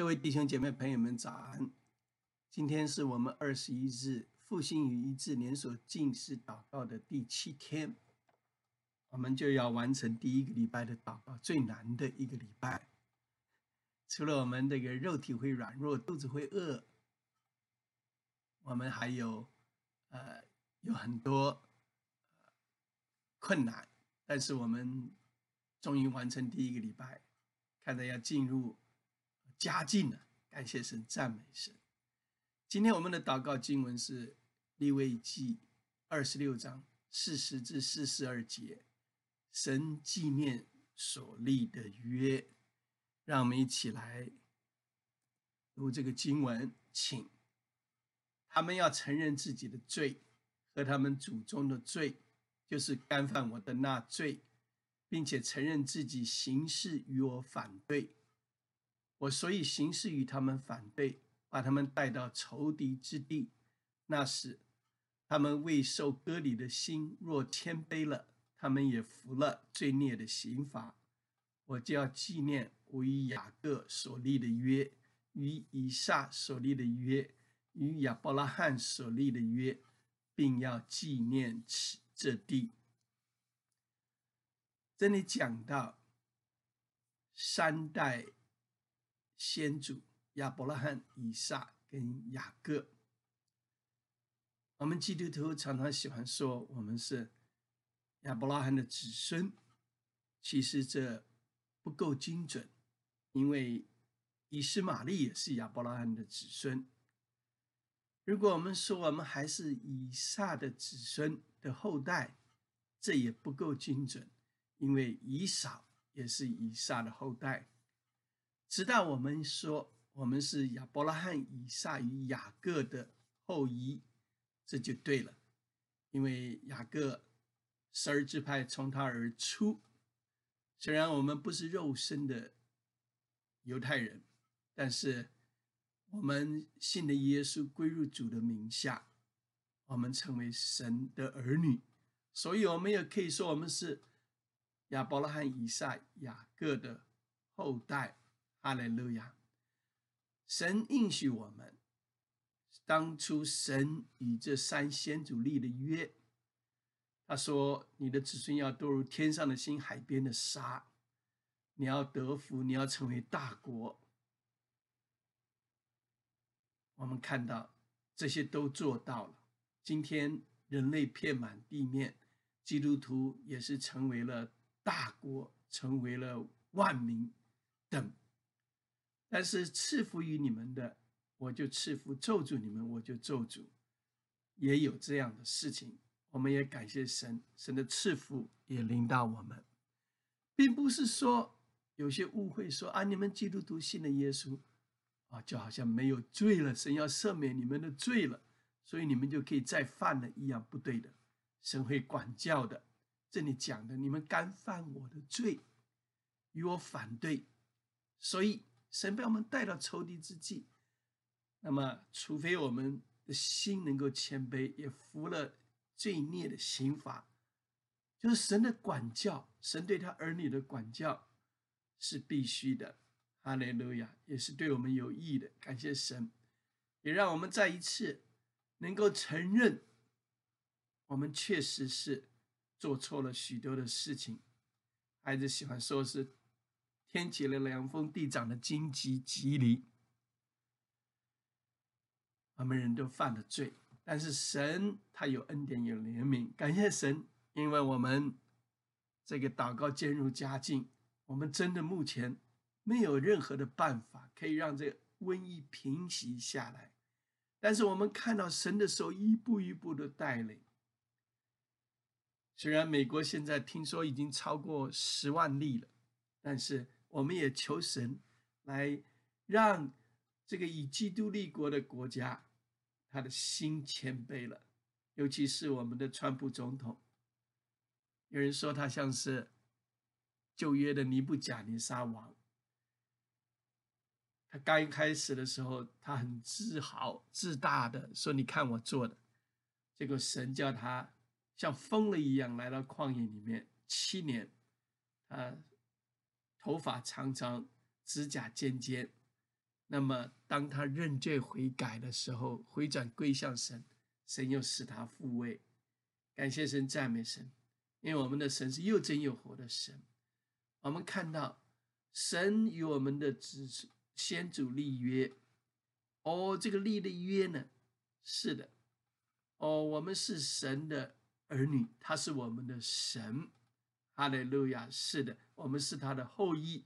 各位弟兄姐妹朋友们，早安！今天是我们二十一日复兴与一致连锁进食祷告的第七天，我们就要完成第一个礼拜的祷告，最难的一个礼拜。除了我们这个肉体会软弱，肚子会饿，我们还有呃有很多困难，但是我们终于完成第一个礼拜，看着要进入。加进了，感谢神，赞美神。今天我们的祷告经文是利未记二十六章四十至四十二节，神纪念所立的约。让我们一起来读这个经文，请他们要承认自己的罪和他们祖宗的罪，就是干犯我的那罪，并且承认自己行事与我反对。我所以行事与他们反对，把他们带到仇敌之地。那时，他们未受割礼的心若谦卑了，他们也服了罪孽的刑罚。我就要纪念我与雅各所立的约，与以撒所立的约，与亚伯拉罕所立的约，并要纪念此这地。这里讲到三代。先祖亚伯拉罕、以撒跟雅各，我们基督徒常常喜欢说我们是亚伯拉罕的子孙，其实这不够精准，因为以斯玛利也是亚伯拉罕的子孙。如果我们说我们还是以撒的子孙的后代，这也不够精准，因为以扫也是以撒的后代。直到我们说我们是亚伯拉罕、以撒与雅各的后裔，这就对了。因为雅各十二支派从他而出，虽然我们不是肉身的犹太人，但是我们信的耶稣归入主的名下，我们成为神的儿女，所以我们也可以说我们是亚伯拉罕、以撒、雅各的后代。哈利路亚！神应许我们，当初神与这三先祖立的约，他说：“你的子孙要多如天上的星、海边的沙，你要得福，你要成为大国。”我们看到这些都做到了。今天人类遍满地面，基督徒也是成为了大国，成为了万民等。但是赐福于你们的，我就赐福；咒诅你们，我就咒诅。也有这样的事情，我们也感谢神，神的赐福也临到我们，并不是说有些误会说啊，你们基督徒信了耶稣啊，就好像没有罪了，神要赦免你们的罪了，所以你们就可以再犯了一样，不对的，神会管教的。这里讲的，你们干犯我的罪，与我反对，所以。神把我们带到仇敌之际，那么除非我们的心能够谦卑，也服了罪孽的刑罚，就是神的管教，神对他儿女的管教是必须的。哈利路亚，也是对我们有益的。感谢神，也让我们再一次能够承认，我们确实是做错了许多的事情。孩子喜欢说是。天起了凉风，地长了荆棘棘藜，我们人都犯了罪，但是神他有恩典有怜悯，感谢神，因为我们这个祷告渐入佳境，我们真的目前没有任何的办法可以让这瘟疫平息下来，但是我们看到神的手一步一步的带领。虽然美国现在听说已经超过十万例了，但是。我们也求神来让这个以基督立国的国家，他的心谦卑了。尤其是我们的川普总统，有人说他像是旧约的尼布甲尼撒王。他刚开始的时候，他很自豪自大的说：“你看我做的。”结果神叫他像疯了一样来到旷野里面七年，他。头发长长，指甲尖尖，那么当他认罪悔改的时候，回转归向神，神又使他复位。感谢神，赞美神，因为我们的神是又真又活的神。我们看到神与我们的子先祖立约。哦，这个立的约呢？是的。哦，我们是神的儿女，他是我们的神。哈利路亚！是的，我们是他的后裔。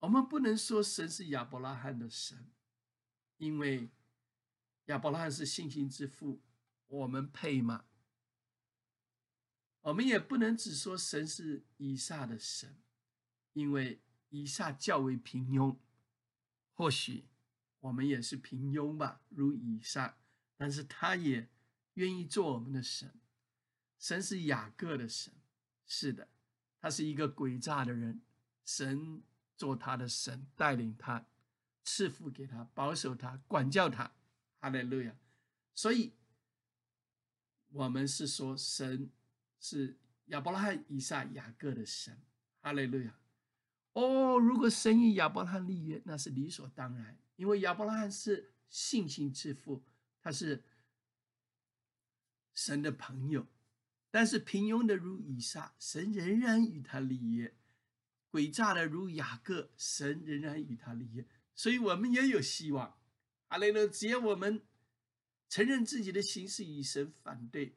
我们不能说神是亚伯拉罕的神，因为亚伯拉罕是信心之父，我们配吗？我们也不能只说神是以撒的神，因为以撒较为平庸，或许我们也是平庸吧，如以撒，但是他也愿意做我们的神。神是雅各的神，是的，他是一个诡诈的人，神做他的神，带领他，赐福给他，保守他，管教他，哈利路亚。所以，我们是说神。是亚伯拉罕、以撒、雅各的神，哈利路亚！哦，如果神与亚伯拉罕立约，那是理所当然，因为亚伯拉罕是信心之父，他是神的朋友。但是平庸的如以撒，神仍然与他立约；诡诈的如雅各，神仍然与他立约。所以，我们也有希望。哈利路只要我们承认自己的行事与神反对。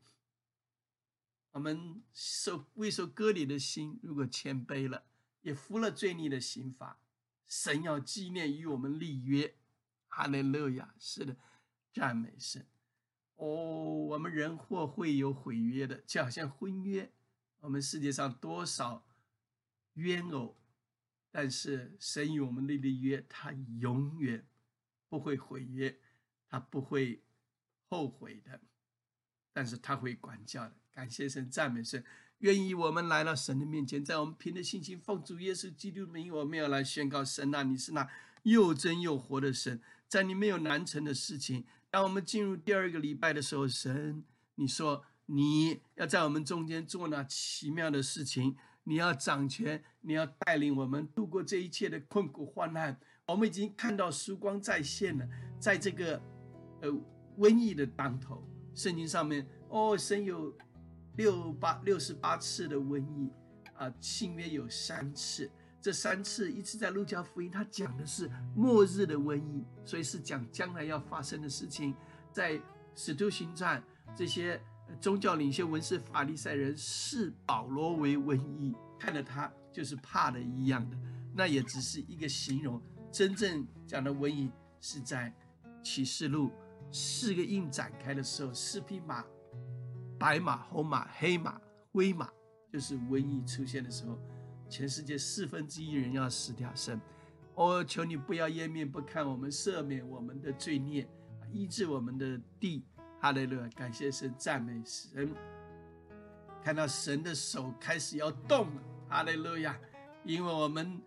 我们受未受割礼的心，如果谦卑了，也服了罪孽的刑罚，神要纪念与我们立约。哈利路亚！是的，赞美神。哦，我们人或会有毁约的，就好像婚约。我们世界上多少冤偶，但是神与我们立的约，他永远不会毁约，他不会后悔的，但是他会管教的。感谢神，赞美神，愿意我们来到神的面前，在我们凭着信心奉主耶稣基督的名，我们要来宣告神啊，你是那又真又活的神，在你没有难成的事情。当我们进入第二个礼拜的时候，神，你说你要在我们中间做那奇妙的事情，你要掌权，你要带领我们度过这一切的困苦患难。我们已经看到曙光再现了，在这个呃瘟疫的当头，圣经上面哦，神有。六八六十八次的瘟疫啊，新约有三次，这三次一次在路加福音，他讲的是末日的瘟疫，所以是讲将来要发生的事情。在使徒行传，这些宗教领袖、文士、法利赛人视保罗为瘟疫，看着他就是怕的一样的，那也只是一个形容。真正讲的瘟疫是在启示录四个印展开的时候，四匹马。白马、红马、黑马、灰马，就是瘟疫出现的时候，全世界四分之一人要死掉。神，我求你不要掩面不看我们，赦免我们的罪孽，医治我们的地。哈利路亚！感谢神，赞美神。看到神的手开始要动了。哈利路亚！因为我们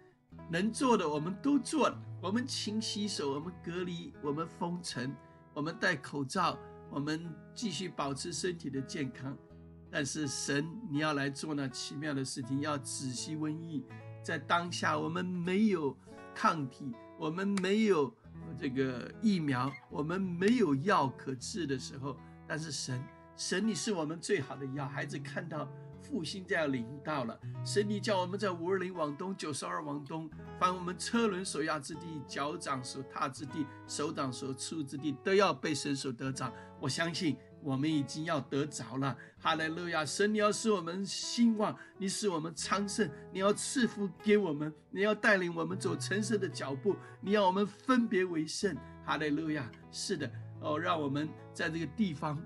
能做的，我们都做了。我们勤洗手，我们隔离，我们封城，我们戴口罩。我们继续保持身体的健康，但是神，你要来做那奇妙的事情，要止息瘟疫。在当下，我们没有抗体，我们没有这个疫苗，我们没有药可治的时候，但是神，神，你是我们最好的药。孩子看到。复兴就要临到了，神你叫我们在五二零往东，九十二往东，凡我们车轮所压之地，脚掌所踏之地，手掌所触之地，都要被神所得掌。我相信我们已经要得着了。哈利路亚！神，你要使我们兴旺，你使我们昌盛，你要赐福给我们，你要带领我们走成圣的脚步，你要我们分别为圣。哈利路亚！是的，哦，让我们在这个地方，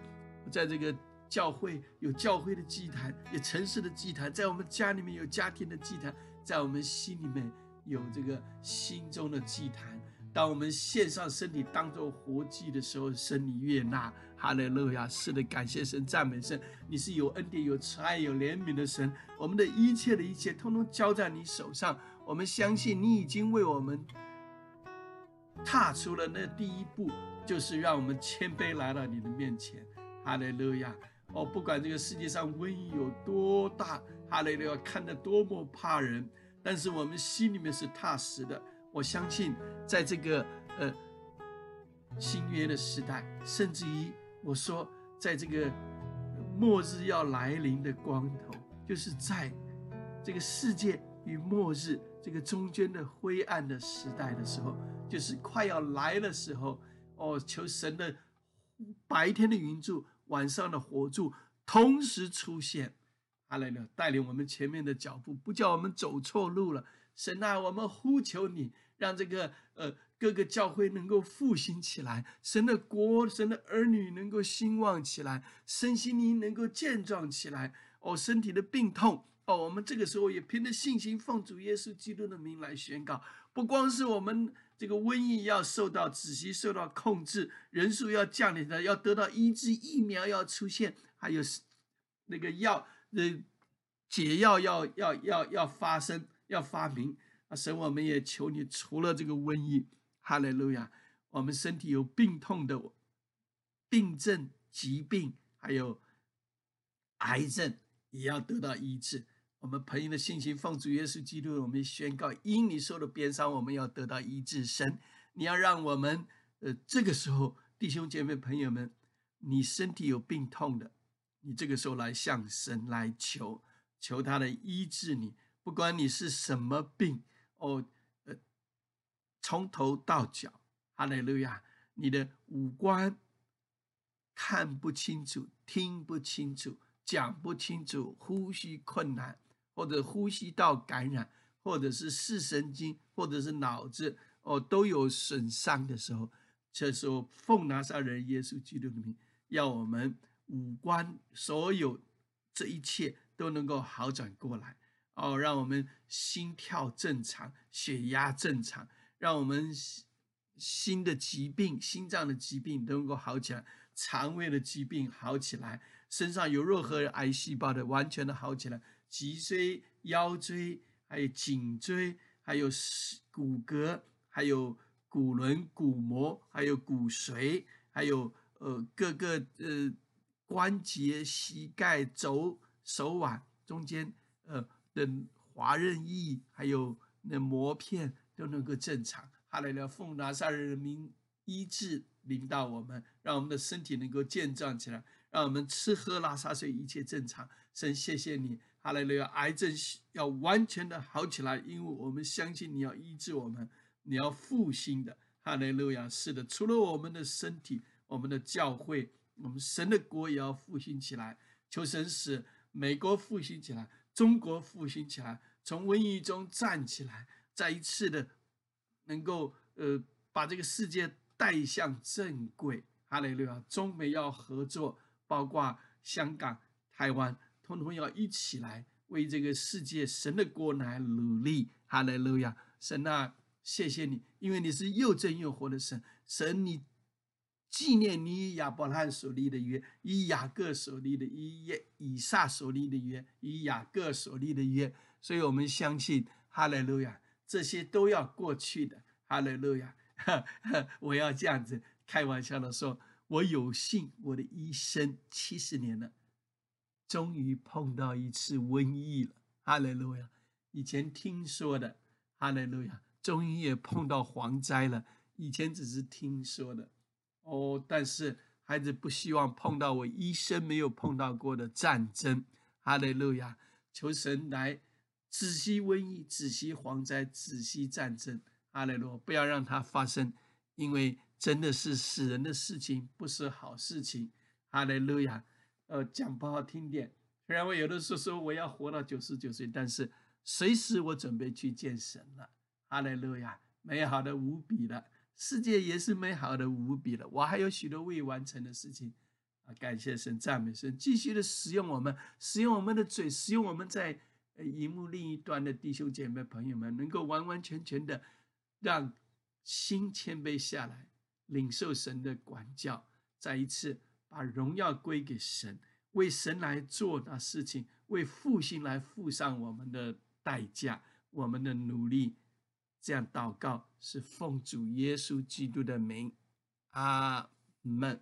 在这个。教会有教会的祭坛，有城市的祭坛，在我们家里面有家庭的祭坛，在我们心里面有这个心中的祭坛。当我们献上身体当做活祭的时候，神你悦纳，哈利路亚！是的，感谢神，赞美神，你是有恩典、有慈爱、有怜悯的神。我们的一切的一切，通通交在你手上。我们相信你已经为我们踏出了那第一步，就是让我们谦卑来到你的面前，哈利路亚！哦，不管这个世界上瘟疫有多大，哈利路亚，看得多么怕人，但是我们心里面是踏实的。我相信，在这个呃新约的时代，甚至于我说，在这个末日要来临的光头，就是在这个世界与末日这个中间的灰暗的时代的时候，就是快要来的时候，哦，求神的白天的云柱，晚上的火柱同时出现，阿来了带领我们前面的脚步，不叫我们走错路了。神啊，我们呼求你，让这个呃。各个教会能够复兴起来，神的国、神的儿女能够兴旺起来，身心灵能够健壮起来。哦，身体的病痛哦，我们这个时候也凭着信心，奉主耶稣基督的名来宣告：不光是我们这个瘟疫要受到仔细受到控制，人数要降临的，要得到医治，疫苗要出现，还有那个药呃解药要要要要发生要发明啊！神，我们也求你，除了这个瘟疫。哈利路亚！我们身体有病痛的病症、疾病，还有癌症，也要得到医治。我们朋友的信心，奉主耶稣基督，我们宣告：因你受的鞭伤，我们要得到医治。神，你要让我们，呃，这个时候，弟兄姐妹朋友们，你身体有病痛的，你这个时候来向神来求，求他的医治你，不管你是什么病，哦。从头到脚，哈利路亚！你的五官看不清楚，听不清楚，讲不清楚，呼吸困难，或者呼吸道感染，或者是视神经，或者是脑子哦都有损伤的时候，这时候奉拿撒人耶稣基督的名，要我们五官所有这一切都能够好转过来哦，让我们心跳正常，血压正常。让我们心的疾病、心脏的疾病都能够好起来，肠胃的疾病好起来，身上有任何癌细胞的完全的好起来，脊椎、腰椎，还有颈椎，还有骨骼，还有骨轮、骨膜，还有骨髓，还有呃各个呃关节、膝盖、肘、手腕中间呃的滑韧翼，还有那膜片。都能够正常，哈利路奉拿撒人民医治领导我们，让我们的身体能够健壮起来，让我们吃喝拉撒睡一切正常。神，谢谢你，哈利路亚！癌症要完全的好起来，因为我们相信你要医治我们，你要复兴的，哈利路亚！是的，除了我们的身体，我们的教会，我们神的国也要复兴起来。求神使美国复兴起来，中国复兴起来，从瘟疫中站起来。再一次的，能够呃把这个世界带向正轨，哈利路亚！中美要合作，包括香港、台湾，通通要一起来为这个世界神的国来努力，哈利路亚！神啊，谢谢你，因为你是又真又活的神，神你纪念你以亚伯拉罕所立的约，以雅各所立的，以以撒所立的约，以雅各所立的约，所以我们相信，哈利路亚！这些都要过去的，哈利路亚！我要这样子开玩笑的说，我有幸我的一生七十年了，终于碰到一次瘟疫了，哈利路亚！以前听说的，哈利路亚！终于也碰到蝗灾了，以前只是听说的，哦，但是孩子不希望碰到我一生没有碰到过的战争，哈利路亚！求神来。仔细瘟疫，仔细蝗灾，仔细战争，阿雷罗，不要让它发生，因为真的是死人的事情，不是好事情。阿雷路亚，呃，讲不好听点，虽然我有的时候说我要活到九十九岁，但是随时我准备去见神了。阿雷路亚，美好的无比了，世界也是美好的无比了，我还有许多未完成的事情啊！感谢神，赞美神，继续的使用我们，使用我们的嘴，使用我们在。荧幕另一端的弟兄姐妹朋友们，能够完完全全的让心谦卑下来，领受神的管教，再一次把荣耀归给神，为神来做那事情，为复兴来付上我们的代价，我们的努力。这样祷告是奉主耶稣基督的名，阿门。